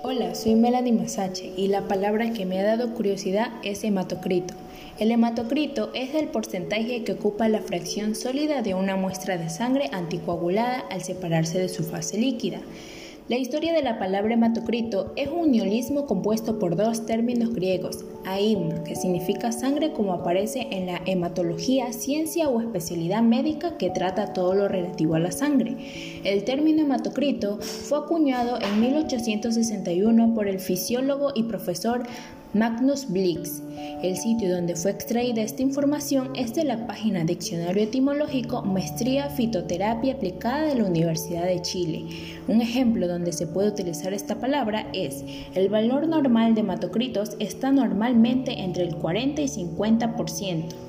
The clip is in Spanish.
Hola, soy Melanie Masache y la palabra que me ha dado curiosidad es hematocrito. El hematocrito es el porcentaje que ocupa la fracción sólida de una muestra de sangre anticoagulada al separarse de su fase líquida. La historia de la palabra hematocrito es un neolismo compuesto por dos términos griegos, aim, que significa sangre como aparece en la hematología, ciencia o especialidad médica que trata todo lo relativo a la sangre. El término hematocrito fue acuñado en 1861 por el fisiólogo y profesor Magnus Blix. El sitio donde fue extraída esta información es de la página Diccionario Etimológico Maestría Fitoterapia Aplicada de la Universidad de Chile. Un ejemplo donde se puede utilizar esta palabra es el valor normal de hematocritos está normalmente entre el 40 y 50%.